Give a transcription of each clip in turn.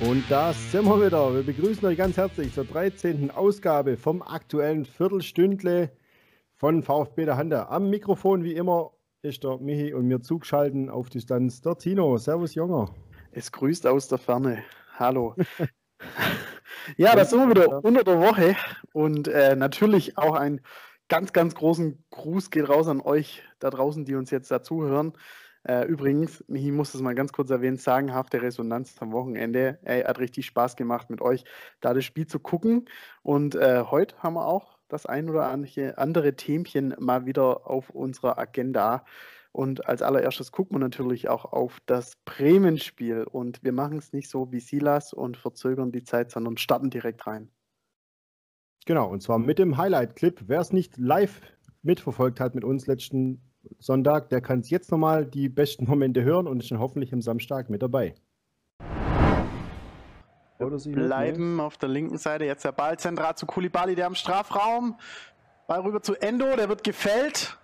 Und da sind wir wieder. Wir begrüßen euch ganz herzlich zur 13. Ausgabe vom aktuellen Viertelstündle von VfB der Hande. Am Mikrofon wie immer ist der Michi und mir zugeschalten auf Distanz der Tino. Servus, Junger. Es grüßt aus der Ferne. Hallo. ja, da sind wir wieder unter der Woche und äh, natürlich auch ein ganz, ganz großen Gruß geht raus an euch da draußen, die uns jetzt dazuhören. Äh, übrigens, ich muss das mal ganz kurz erwähnen, sagenhafte Resonanz am Wochenende. Ey, hat richtig Spaß gemacht mit euch, da das Spiel zu gucken. Und äh, heute haben wir auch das ein oder andere Themchen mal wieder auf unserer Agenda. Und als allererstes gucken wir natürlich auch auf das Bremen-Spiel. Und wir machen es nicht so wie Silas und verzögern die Zeit, sondern starten direkt rein. Genau, und zwar mit dem Highlight-Clip. Wer es nicht live mitverfolgt hat mit uns letzten Sonntag, der kann jetzt nochmal die besten Momente hören und ist dann hoffentlich am Samstag mit dabei. Oder sie bleiben auf der linken Seite. Jetzt der Ball zentral zu Kulibali, der am Strafraum. Ball rüber zu Endo, der wird gefällt.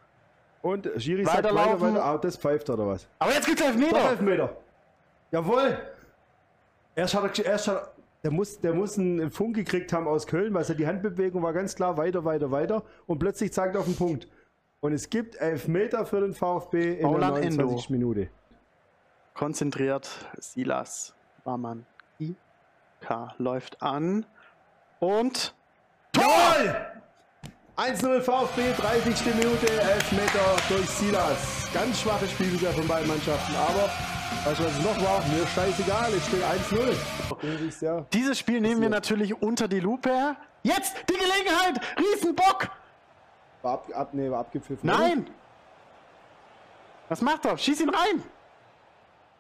Und Schiri sagt weiter, weiter, ah, das pfeift oder was? Aber jetzt gibt's Elfmeter. Doch, Elfmeter. Jawohl. Erst hat er, erst hat er, der muss, der muss einen Funk gekriegt haben aus Köln, weil die Handbewegung war ganz klar weiter, weiter, weiter und plötzlich zeigt er auf den Punkt. Und es gibt Elfmeter für den VfB in Bauland der 29. Endo. Minute. Konzentriert, Silas Warmann. IK läuft an und Tor! 1-0 VfB, 30. Minute, Elfmeter durch Silas. Ganz schwaches Spiel wieder von beiden Mannschaften, aber weißt du, was es noch war? Mir scheißegal, es steht 1-0. Dieses Spiel nehmen wir natürlich unter die Lupe. Jetzt die Gelegenheit, Riesenbock! War, ab, ab, nee, war abgepfiffen. Nein! Oder? Was macht er? Schieß ihn rein!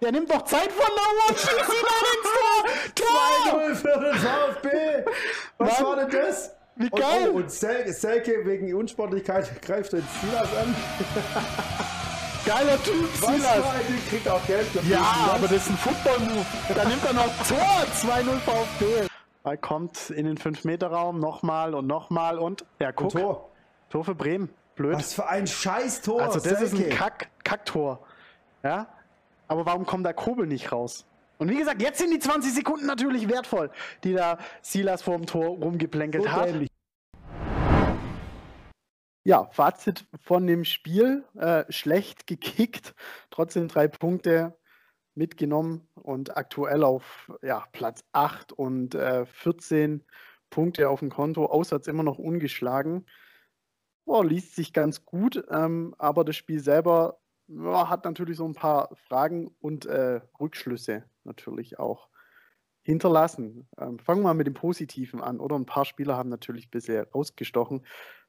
Der nimmt doch Zeit von der Uhr! Schieß ihn rein ins Tor! 2-0 für den VfB! Was Mann. war denn das? Wie geil! Und, oh, und Sel Selke wegen Unsportlichkeit greift den Silas an. Geiler Typ, Was Silas! Was kriegt auch Geld dafür. Ja, aber das ist ein Football-Move. Da nimmt er noch Tor! 2-0 VfB. Er kommt in den 5-Meter-Raum nochmal und nochmal und er guckt. Tor. Tor für Bremen. Blöd. Was für ein Scheiß-Tor. Also das Selke. ist ein Kack, Kacktor. Ja? Aber warum kommt da Kobel nicht raus? Und wie gesagt, jetzt sind die 20 Sekunden natürlich wertvoll, die da Silas vorm Tor rumgeplänkelt so hat. Dämlich. Ja, Fazit von dem Spiel. Äh, schlecht gekickt, trotzdem drei Punkte mitgenommen und aktuell auf ja, Platz 8 und äh, 14 Punkte auf dem Konto, auswärts immer noch ungeschlagen oh, liest sich ganz gut, ähm, aber das Spiel selber ja, hat natürlich so ein paar Fragen und äh, Rückschlüsse natürlich auch hinterlassen. Ähm, fangen wir mal mit dem Positiven an, oder? Ein paar Spieler haben natürlich bisschen rausgestochen.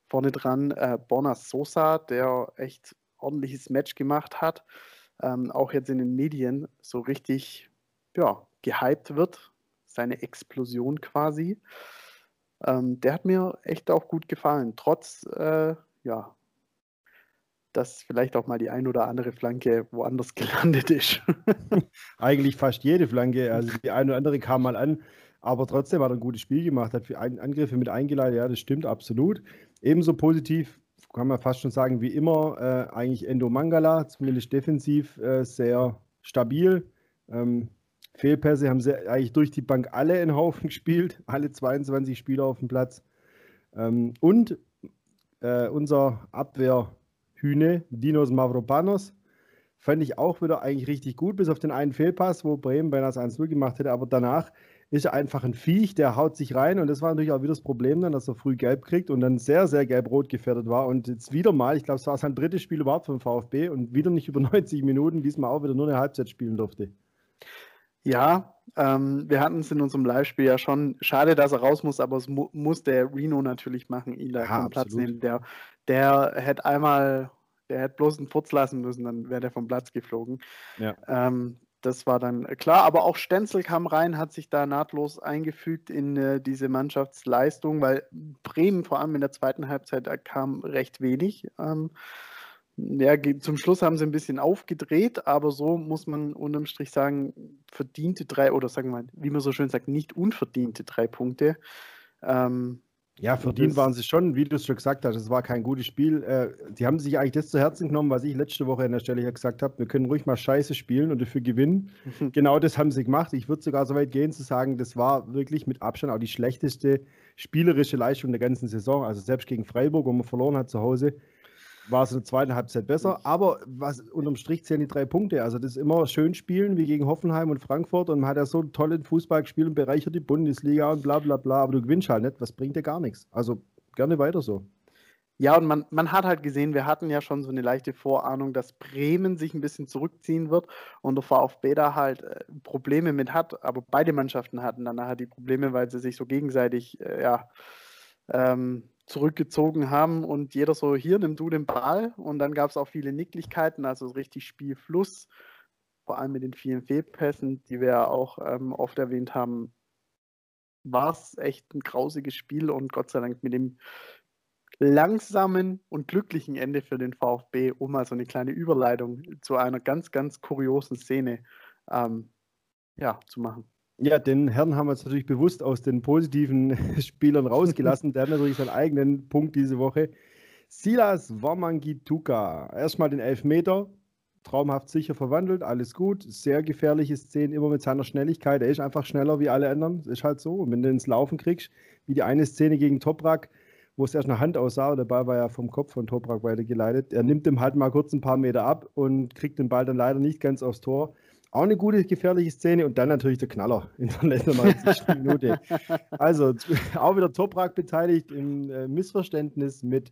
Vorne dran äh, Bonas Sosa, der echt ordentliches Match gemacht hat, ähm, auch jetzt in den Medien so richtig ja, gehypt wird. Seine Explosion quasi. Ähm, der hat mir echt auch gut gefallen, trotz, äh, ja, dass vielleicht auch mal die ein oder andere Flanke woanders gelandet ist. Eigentlich fast jede Flanke, also die eine oder andere kam mal an, aber trotzdem hat er ein gutes Spiel gemacht, hat Angriffe mit eingeleitet, ja, das stimmt absolut. Ebenso positiv kann man fast schon sagen, wie immer, äh, eigentlich Endo Mangala, zumindest defensiv äh, sehr stabil. Ähm, Fehlpässe haben sie eigentlich durch die Bank alle in Haufen gespielt, alle 22 Spieler auf dem Platz. Ähm, und äh, unser Abwehrhühne, Dinos Mavropanos, fand ich auch wieder eigentlich richtig gut, bis auf den einen Fehlpass, wo Bremen beinahe das 1-0 gemacht hätte. Aber danach ist er einfach ein Viech, der haut sich rein. Und das war natürlich auch wieder das Problem dann, dass er früh gelb kriegt und dann sehr, sehr gelb-rot gefährdet war. Und jetzt wieder mal, ich glaube, es war sein drittes Spiel überhaupt vom VfB und wieder nicht über 90 Minuten, diesmal auch wieder nur eine Halbzeit spielen durfte. Ja, ähm, wir hatten es in unserem Live-Spiel ja schon. Schade, dass er raus muss, aber es mu muss der Reno natürlich machen, ihn da ja, vom Platz nehmen. Der, der hätte einmal, der hätte bloß einen Furz lassen müssen, dann wäre der vom Platz geflogen. Ja. Ähm, das war dann klar, aber auch Stenzel kam rein, hat sich da nahtlos eingefügt in äh, diese Mannschaftsleistung, weil Bremen vor allem in der zweiten Halbzeit kam recht wenig. Ähm, ja, zum Schluss haben sie ein bisschen aufgedreht, aber so muss man unterm Strich sagen, verdiente drei, oder sagen wir mal, wie man so schön sagt, nicht unverdiente drei Punkte. Ähm, Ja, verdient waren sie schon, wie du es schon gesagt hast. Es war kein gutes Spiel. Äh, die haben sich eigentlich das zu Herzen genommen, was ich letzte Woche an der Stelle ja gesagt habe. Wir können ruhig mal scheiße spielen und dafür gewinnen. Mhm. Genau das haben sie gemacht. Ich würde sogar so weit gehen zu sagen, das war wirklich mit Abstand auch die schlechteste spielerische Leistung der ganzen Saison. Also selbst gegen Freiburg, wo man verloren hat zu Hause, war es in der zweiten Halbzeit besser. Aber was unterm Strich zählen die drei Punkte. Also das ist immer schön spielen wie gegen Hoffenheim und Frankfurt und man hat ja so tollen Fußball gespielt und bereichert die Bundesliga und bla bla bla. Aber du gewinnst halt nicht. Was bringt dir gar nichts? Also gerne weiter so. Ja, und man, man hat halt gesehen, wir hatten ja schon so eine leichte Vorahnung, dass Bremen sich ein bisschen zurückziehen wird und der VfB da halt äh, Probleme mit hat. Aber beide Mannschaften hatten dann nachher die Probleme, weil sie sich so gegenseitig äh, ja, ähm, zurückgezogen haben und jeder so, hier, nimm du den Ball. Und dann gab es auch viele Nicklichkeiten, also richtig Spielfluss, vor allem mit den vielen Fehlpässen, die wir ja auch ähm, oft erwähnt haben, war es echt ein grausiges Spiel und Gott sei Dank mit dem langsamen und glücklichen Ende für den VfB, um mal so eine kleine Überleitung zu einer ganz, ganz kuriosen Szene ähm, ja, zu machen. Ja, den Herrn haben wir jetzt natürlich bewusst aus den positiven Spielern rausgelassen. Der hat natürlich seinen eigenen Punkt diese Woche. Silas Wamangituka. Erstmal den Elfmeter. Traumhaft sicher verwandelt, alles gut. Sehr gefährliche Szene, immer mit seiner Schnelligkeit. Er ist einfach schneller wie alle anderen. Ist halt so. Und wenn du ins Laufen kriegst, wie die eine Szene gegen Toprak, wo es erst eine Hand aussah, der Ball war ja vom Kopf von Toprak weitergeleitet. Er nimmt ihm halt mal kurz ein paar Meter ab und kriegt den Ball dann leider nicht ganz aufs Tor. Auch eine gute, gefährliche Szene und dann natürlich der Knaller in der letzten 90. Minute. Also auch wieder Toprak beteiligt im äh, Missverständnis mit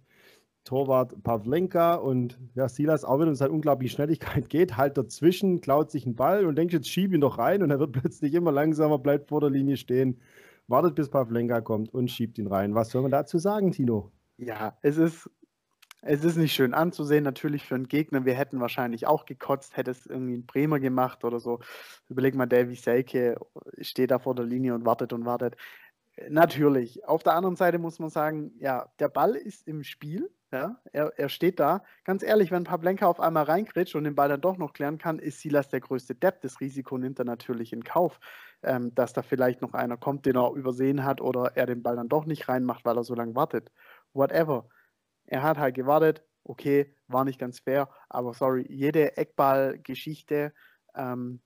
Torwart Pavlenka und ja, Silas auch wieder mit seiner unglaublichen Schnelligkeit geht halt dazwischen, klaut sich einen Ball und denkt, jetzt schieb ihn doch rein und er wird plötzlich immer langsamer, bleibt vor der Linie stehen, wartet bis Pavlenka kommt und schiebt ihn rein. Was soll man dazu sagen, Tino? Ja, es ist es ist nicht schön anzusehen, natürlich für einen Gegner. Wir hätten wahrscheinlich auch gekotzt, hätte es irgendwie ein Bremer gemacht oder so. Überleg mal, Davy Selke steht da vor der Linie und wartet und wartet. Natürlich. Auf der anderen Seite muss man sagen, ja, der Ball ist im Spiel. Ja, er, er steht da. Ganz ehrlich, wenn Pavlenka auf einmal reinkritscht und den Ball dann doch noch klären kann, ist Silas der größte Depp. Das Risiko nimmt er natürlich in Kauf, ähm, dass da vielleicht noch einer kommt, den er übersehen hat oder er den Ball dann doch nicht reinmacht, weil er so lange wartet. Whatever. Er hat halt gewartet, okay, war nicht ganz fair, aber sorry, jede Eckball-Geschichte, ähm,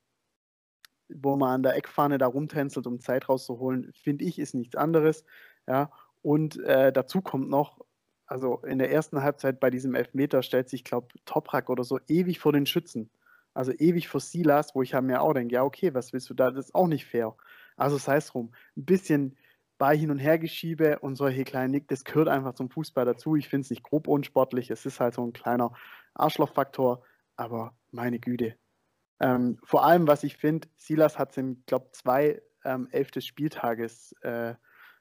wo man an der Eckfahne da rumtänzelt, um Zeit rauszuholen, finde ich, ist nichts anderes. Ja, und äh, dazu kommt noch, also in der ersten Halbzeit bei diesem Elfmeter stellt sich, glaube Toprak oder so ewig vor den Schützen. Also ewig vor Silas, wo ich halt mir auch denke, ja, okay, was willst du da? Das ist auch nicht fair. Also sei es drum. Ein bisschen bei Hin- und Hergeschiebe und solche kleinen Nick, das gehört einfach zum Fußball dazu. Ich finde es nicht grob unsportlich, es ist halt so ein kleiner Arschlochfaktor, aber meine Güte. Ähm, vor allem, was ich finde, Silas hat es in, glaube zwei ähm, elf des Spieltages äh,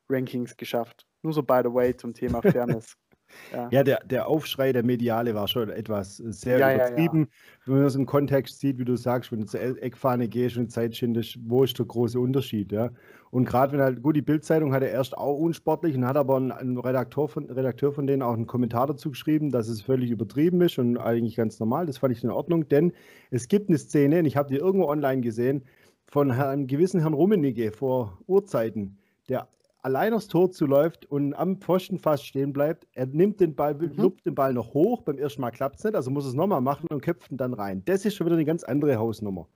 Rankings geschafft. Nur so by the way zum Thema Fairness. Ja, ja der, der Aufschrei der Mediale war schon etwas sehr ja, übertrieben. Ja. Wenn man das im Kontext sieht, wie du sagst, wenn du zur e-, Eckfahne gehst und Zeit schindest, wo ist der große Unterschied? Ja? Und gerade wenn halt, gut, die Bildzeitung hatte erst auch unsportlich und hat aber ein, ein Redakteur, von, Redakteur von denen auch einen Kommentar dazu geschrieben, dass es völlig übertrieben ist und eigentlich ganz normal. Das fand ich in Ordnung, denn es gibt eine Szene, und ich habe die irgendwo online gesehen, von einem gewissen Herrn Rummenigge vor Urzeiten, der allein aufs Tor zuläuft und am Pfosten fast stehen bleibt. Er nimmt den Ball, mhm. lobt den Ball noch hoch. Beim ersten Mal klappt es nicht, also muss es nochmal machen und köpft ihn dann rein. Das ist schon wieder eine ganz andere Hausnummer.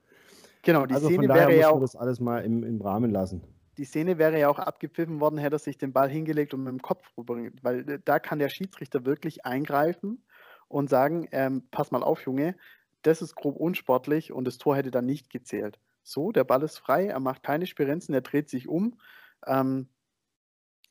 Genau, die also Szene von daher wäre ja auch, das alles mal im, im Rahmen lassen. Die Szene wäre ja auch abgepfiffen worden, hätte er sich den Ball hingelegt und mit dem Kopf rüberbringt, weil äh, da kann der Schiedsrichter wirklich eingreifen und sagen, ähm, pass mal auf, Junge, das ist grob unsportlich und das Tor hätte dann nicht gezählt. So, der Ball ist frei, er macht keine Spirenzen, er dreht sich um. Ähm,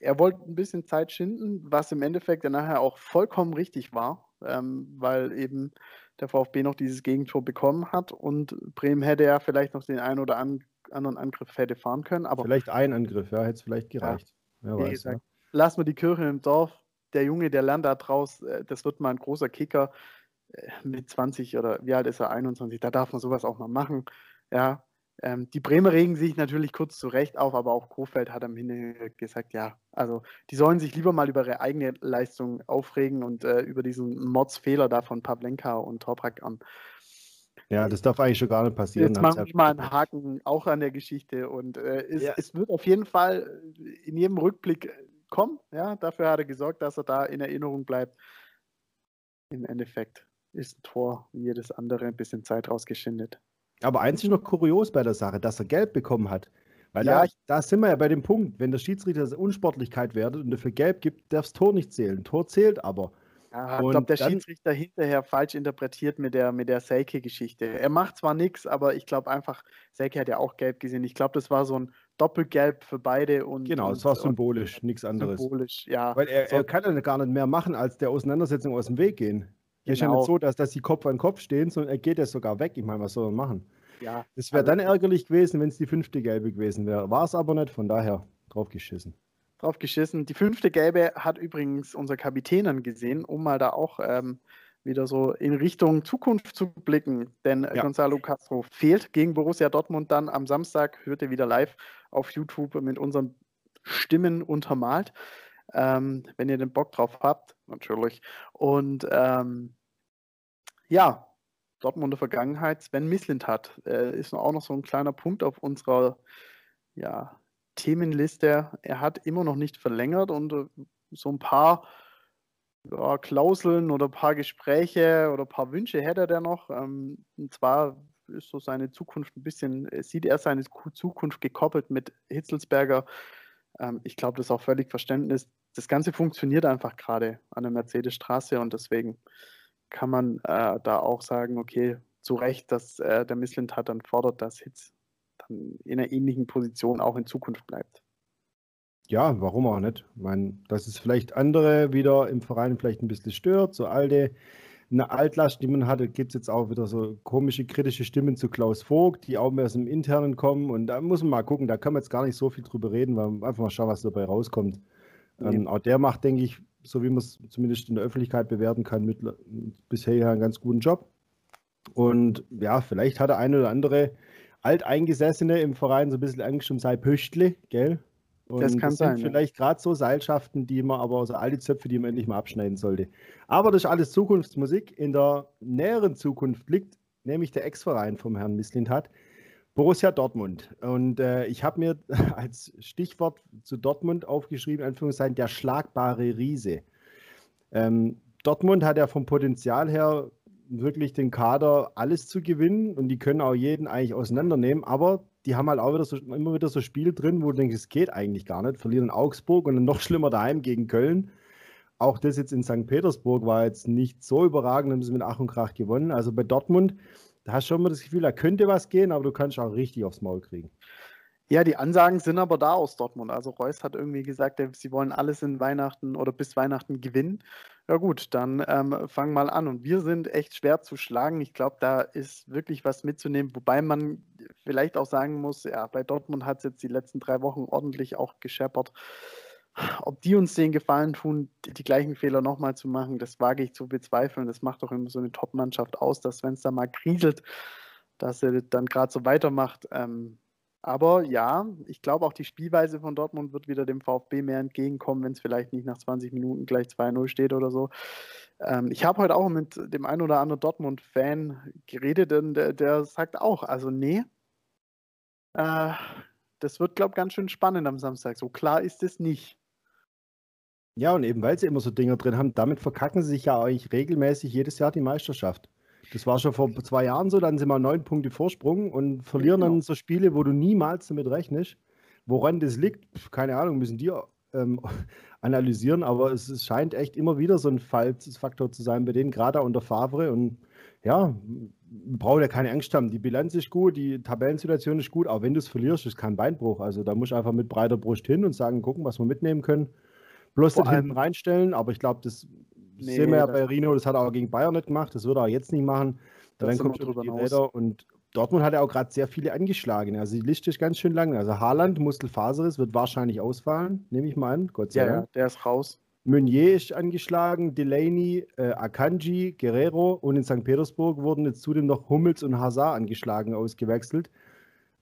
er wollte ein bisschen Zeit schinden, was im Endeffekt dann nachher auch vollkommen richtig war, ähm, weil eben der VfB noch dieses Gegentor bekommen hat und Bremen hätte ja vielleicht noch den einen oder an, anderen Angriff hätte fahren können. Aber vielleicht ein Angriff, ja, hätte es vielleicht gereicht. Ja, Wer weiß, ja. Lass mal die Kirche im Dorf. Der Junge, der lernt da draus, äh, das wird mal ein großer Kicker äh, mit 20 oder wie alt ist er? 21. Da darf man sowas auch mal machen. Ja, ähm, die Bremer regen sich natürlich kurz zurecht auf, aber auch Kofeld hat am Ende gesagt, ja, also die sollen sich lieber mal über ihre eigene Leistung aufregen und äh, über diesen Mordsfehler da von Pavlenka und Toprak an. Ja, das darf eigentlich schon gar nicht passieren. Jetzt machen wir mal einen Haken auch an der Geschichte und äh, es, ja. es, wird auf jeden Fall in jedem Rückblick komm, ja, dafür hat er gesorgt, dass er da in Erinnerung bleibt. Im Endeffekt ist ein Tor wie jedes andere ein bisschen Zeit rausgeschindet. Aber eins ist noch kurios bei der Sache, dass er Gelb bekommen hat. Weil ja, da, da sind wir ja bei dem Punkt, wenn der Schiedsrichter Unsportlichkeit wertet und dafür Gelb gibt, darf das Tor nicht zählen. Tor zählt aber. Ich glaube, der dann, Schiedsrichter hinterher falsch interpretiert mit der, mit der Seike-Geschichte. Er macht zwar nichts, aber ich glaube einfach, Seike hat ja auch gelb gesehen. Ich glaube, das war so ein Doppelgelb für beide. Und, genau, es war symbolisch, nichts anderes. Symbolisch, ja. Weil er, er kann ja gar nicht mehr machen, als der Auseinandersetzung aus dem Weg gehen. Genau. ist ja nicht so, dass, dass die Kopf an Kopf stehen, sondern er geht ja sogar weg. Ich meine, was soll er machen? Ja. Es wäre also, dann ärgerlich gewesen, wenn es die fünfte Gelbe gewesen wäre. War es aber nicht, von daher drauf geschissen drauf geschissen. Die fünfte Gelbe hat übrigens unser Kapitän angesehen, um mal da auch ähm, wieder so in Richtung Zukunft zu blicken. Denn ja. Gonzalo Castro fehlt gegen Borussia Dortmund dann am Samstag, hört ihr wieder live auf YouTube mit unseren Stimmen untermalt. Ähm, wenn ihr den Bock drauf habt, natürlich. Und ähm, ja, Dortmunder Vergangenheit, Sven Mislint hat, äh, ist auch noch so ein kleiner Punkt auf unserer ja, Themenliste. Er hat immer noch nicht verlängert und äh, so ein paar ja, Klauseln oder ein paar Gespräche oder ein paar Wünsche hätte er noch. Ähm, und zwar ist so seine Zukunft ein bisschen, äh, sieht er seine Zukunft gekoppelt mit Hitzelsberger. Ähm, ich glaube, das ist auch völlig Verständnis. Das Ganze funktioniert einfach gerade an der Mercedesstraße und deswegen kann man äh, da auch sagen, okay, zu Recht, dass äh, der Missland hat dann fordert, dass Hitz in einer ähnlichen Position auch in Zukunft bleibt. Ja, warum auch nicht? Ich meine, dass es vielleicht andere wieder im Verein vielleicht ein bisschen stört, so alte, eine Altlast, die man hatte, gibt es jetzt auch wieder so komische kritische Stimmen zu Klaus Vogt, die auch mehr aus dem Internen kommen. Und da muss man mal gucken, da kann man jetzt gar nicht so viel drüber reden, weil man einfach mal schauen, was dabei rauskommt. Nee. Ähm, auch der macht, denke ich, so wie man es zumindest in der Öffentlichkeit bewerten kann, mit, bisher ja einen ganz guten Job. Und ja, vielleicht hat der eine oder andere Alteingesessene im Verein so ein bisschen Angst um sein Pöchtle, gell? Und das kann das sein. Vielleicht ja. gerade so Seilschaften, die man aber, so alte Zöpfe, die man endlich mal abschneiden sollte. Aber das ist alles Zukunftsmusik. In der näheren Zukunft liegt nämlich der Ex-Verein vom Herrn Mislintat, Borussia Dortmund. Und äh, ich habe mir als Stichwort zu Dortmund aufgeschrieben, Anführungszeichen, der schlagbare Riese. Ähm, Dortmund hat ja vom Potenzial her wirklich den Kader alles zu gewinnen und die können auch jeden eigentlich auseinandernehmen, aber die haben halt auch wieder so, immer wieder so Spiele drin, wo du denkst, es geht eigentlich gar nicht. Verlieren in Augsburg und dann noch schlimmer daheim gegen Köln. Auch das jetzt in St. Petersburg war jetzt nicht so überragend, haben sie mit Ach und Krach gewonnen. Also bei Dortmund, da hast du schon mal das Gefühl, da könnte was gehen, aber du kannst auch richtig aufs Maul kriegen. Ja, die Ansagen sind aber da aus Dortmund. Also Reus hat irgendwie gesagt, sie wollen alles in Weihnachten oder bis Weihnachten gewinnen. Ja gut, dann ähm, fang mal an. Und wir sind echt schwer zu schlagen. Ich glaube, da ist wirklich was mitzunehmen, wobei man vielleicht auch sagen muss, ja, bei Dortmund hat es jetzt die letzten drei Wochen ordentlich auch gescheppert. Ob die uns den Gefallen tun, die, die gleichen Fehler nochmal zu machen, das wage ich zu bezweifeln. Das macht doch immer so eine Top-Mannschaft aus, dass wenn es da mal kriselt, dass er dann gerade so weitermacht. Ähm, aber ja, ich glaube auch die Spielweise von Dortmund wird wieder dem VfB mehr entgegenkommen, wenn es vielleicht nicht nach 20 Minuten gleich 2-0 steht oder so. Ähm, ich habe heute auch mit dem einen oder anderen Dortmund-Fan geredet, und der, der, sagt auch, also nee, äh, das wird, glaube ich, ganz schön spannend am Samstag. So klar ist es nicht. Ja, und eben weil sie immer so Dinger drin haben, damit verkacken sie sich ja eigentlich regelmäßig jedes Jahr die Meisterschaft. Das war schon vor zwei Jahren so, dann sind wir neun Punkte Vorsprung und verlieren genau. dann so Spiele, wo du niemals damit rechnest. Woran das liegt, keine Ahnung, müssen die ähm, analysieren, aber es, es, scheint echt immer wieder so ein Fallsfaktor zu sein bei denen, gerade unter Favre. Und ja, wir brauchen ja keine Angst haben. Die Bilanz ist gut, die Tabellensituation ist gut, auch wenn du es verlierst, ist kein Beinbruch. Also da muss ich einfach mit breiter Brust hin und sagen, gucken, was wir mitnehmen können. Bloß den hinten reinstellen, aber ich glaube, das Nee, sehen wir ja bei Rino, das hat er auch gegen Bayern nicht gemacht, das würde er auch jetzt nicht machen. Dann kommt drüber die Räder und Dortmund hat ja auch gerade sehr viele angeschlagen. Also die Liste ist ganz schön lang. Also Haaland, Muskelfaseris, wird wahrscheinlich ausfallen, nehme ich mal an. Gott sei ja, Dank. Ja, der ist raus. Meunier ist angeschlagen, Delaney, äh, Akanji, Guerrero und in St. Petersburg wurden jetzt zudem noch Hummels und Hazard angeschlagen, ausgewechselt.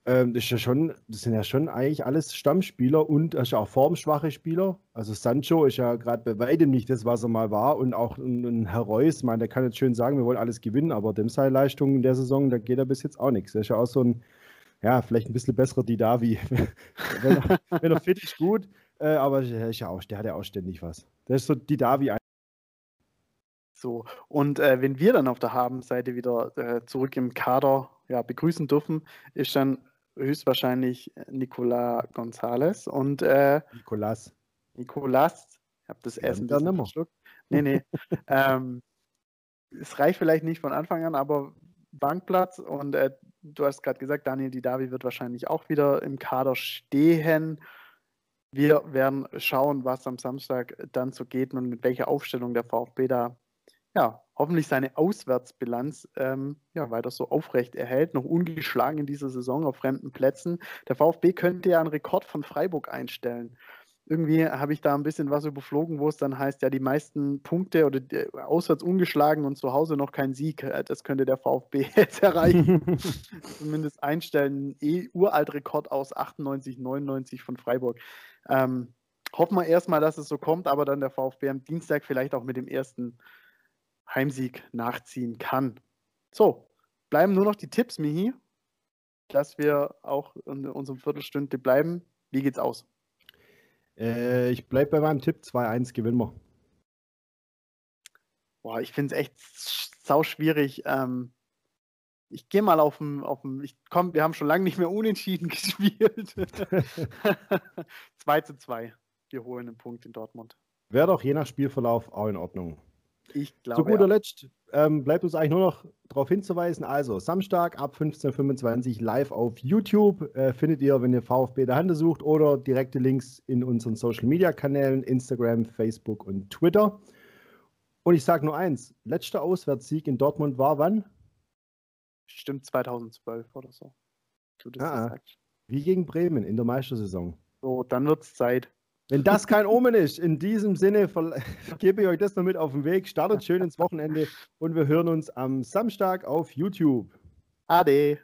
Ähm, das, ist ja schon, das sind ja schon eigentlich alles Stammspieler und ist auch formschwache Spieler. Also Sancho ist ja gerade bei weitem nicht das, was er mal war. Und auch ein, ein Herr Reus, man, der kann jetzt schön sagen, wir wollen alles gewinnen, aber dem seine Leistung in der Saison, da geht er bis jetzt auch nichts. Er ist ja auch so ein, ja, vielleicht ein bisschen besserer Didavi. wenn, er, wenn er fit ist, gut. Äh, aber der, ist ja auch, der hat ja auch ständig was. Der ist so die Davi. So, und äh, wenn wir dann auf der Habenseite wieder äh, zurück im Kader ja, begrüßen dürfen, ist dann höchstwahrscheinlich Nicolas González und äh, Nicolas. Nicolas, ich habe das ja, Essen dann verschluckt. Nee, nee. ähm, es reicht vielleicht nicht von Anfang an, aber Bankplatz und äh, du hast gerade gesagt, Daniel Didavi wird wahrscheinlich auch wieder im Kader stehen. Wir werden schauen, was am Samstag dann so geht und mit welcher Aufstellung der VfB da ja, hoffentlich seine Auswärtsbilanz ähm, ja, weiter so aufrecht erhält, noch ungeschlagen in dieser Saison auf fremden Plätzen. Der VfB könnte ja einen Rekord von Freiburg einstellen irgendwie habe ich da ein bisschen was überflogen, wo es dann heißt, ja, die meisten Punkte oder die, auswärts ungeschlagen und zu Hause noch kein Sieg. Äh, das könnte der VfB jetzt erreichen. Zumindest einstellen. Eh Uraltrekord aus 98, 99 von Freiburg. Ähm, hoffen wir erstmal, dass es so kommt, aber dann der VfB am Dienstag vielleicht auch mit dem ersten Heimsieg nachziehen kann. So, bleiben nur noch die Tipps, Mihi, dass wir auch in unserem Viertelstunde bleiben. Wie geht's aus? Äh, ich bleibe bei meinem Tipp: 2-1 gewinnen wir. Boah, ich finde es echt sau schwierig. Ähm, ich gehe mal auf dem, auf dem, ich komm, wir haben schon lange nicht mehr unentschieden gespielt. 2 zu 2. Wir holen einen Punkt in Dortmund. Wäre doch je nach Spielverlauf auch in Ordnung. Ich glaube. Zu guter ja. Letzt ähm, bleibt uns eigentlich nur noch darauf hinzuweisen. Also, Samstag ab 15.25 Uhr live auf YouTube äh, findet ihr, wenn ihr VfB der Hand sucht, oder direkte Links in unseren Social Media Kanälen: Instagram, Facebook und Twitter. Und ich sage nur eins: letzter Auswärtssieg in Dortmund war wann? Stimmt 2012 oder so. Du das ah, wie gegen Bremen in der Meistersaison. So, dann wird es Zeit. Wenn das kein Omen ist, in diesem Sinne gebe ich euch das noch mit auf den Weg. Startet schön ins Wochenende und wir hören uns am Samstag auf YouTube. Ade.